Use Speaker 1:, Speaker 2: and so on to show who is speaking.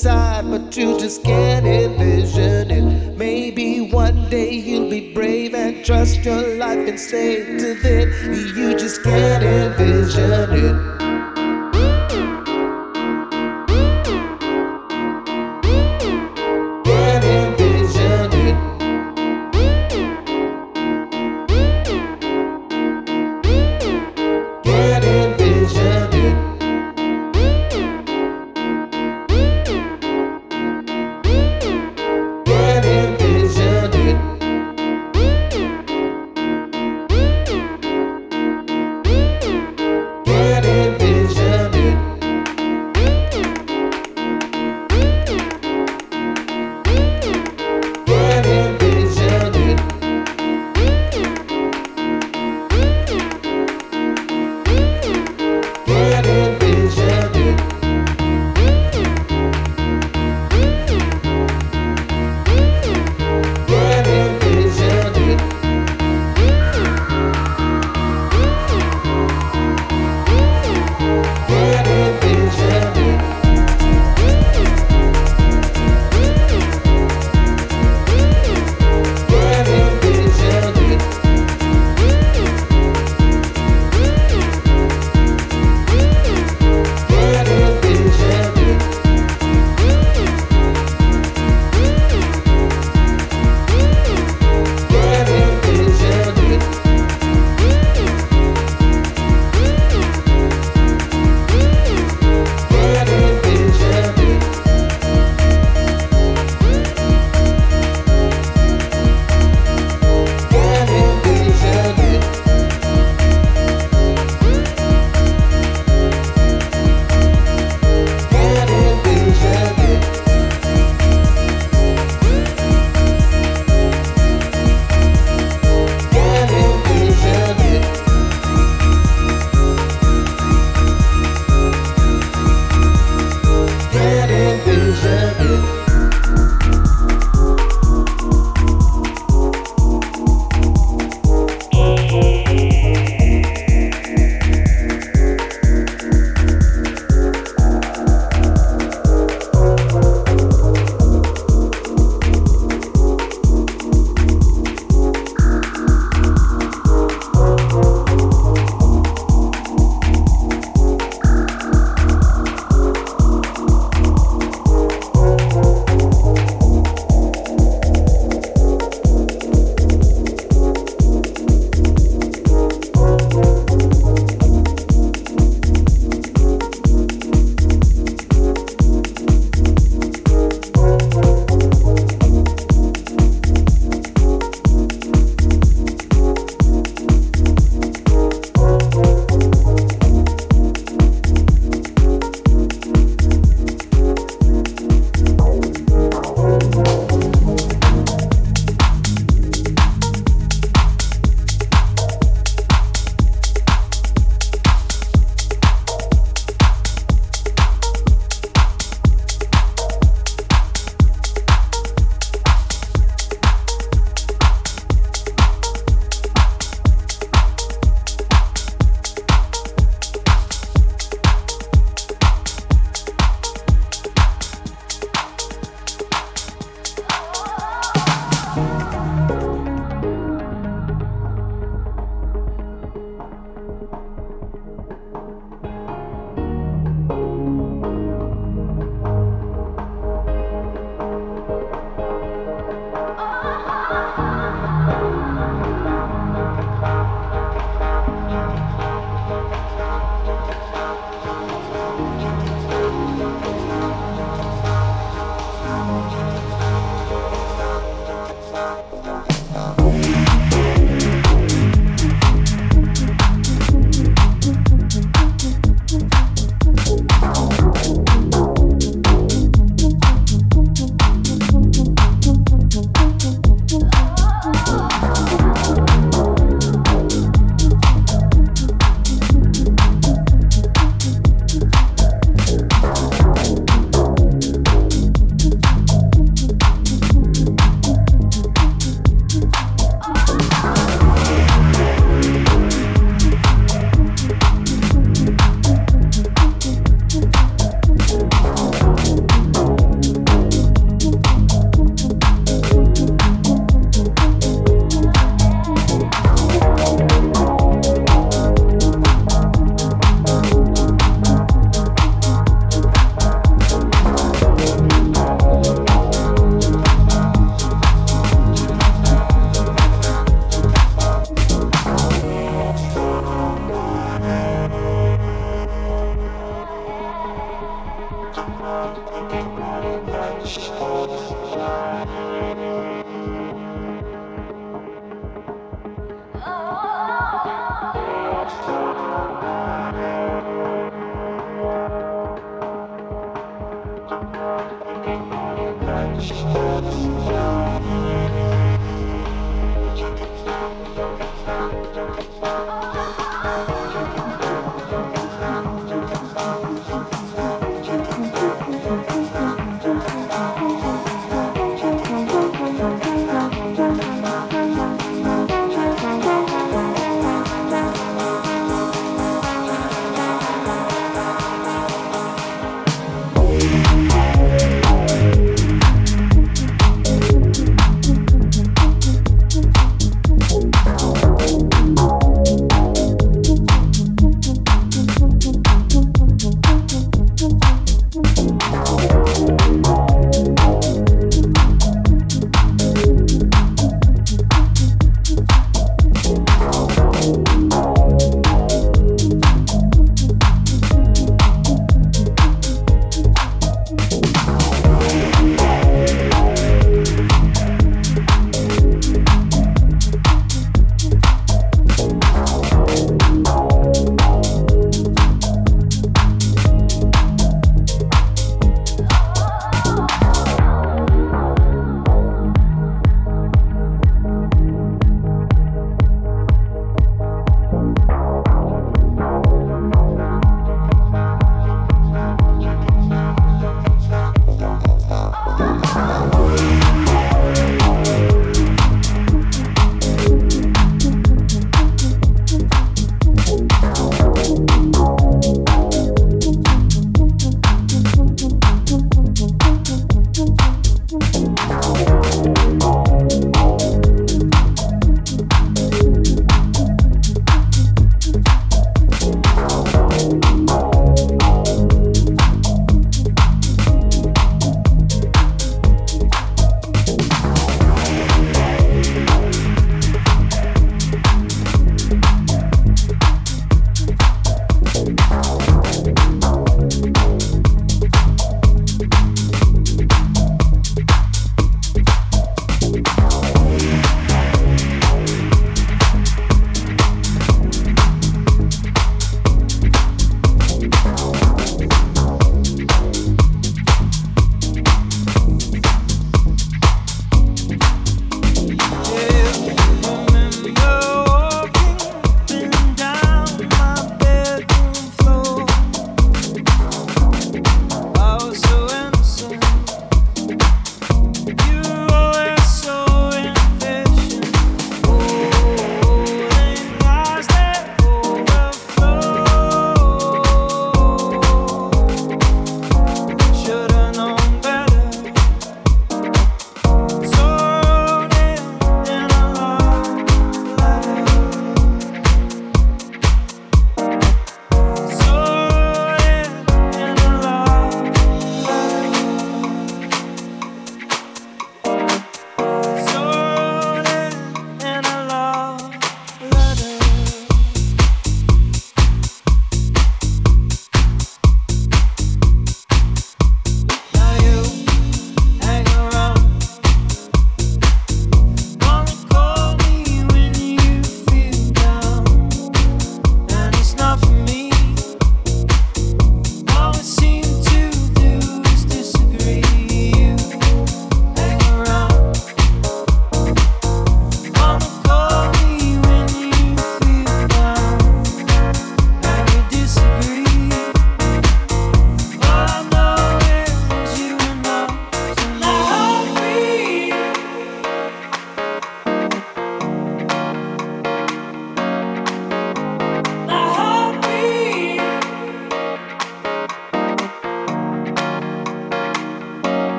Speaker 1: inside, but you just can't envision it. Maybe one day you'll be brave and trust your life and
Speaker 2: say.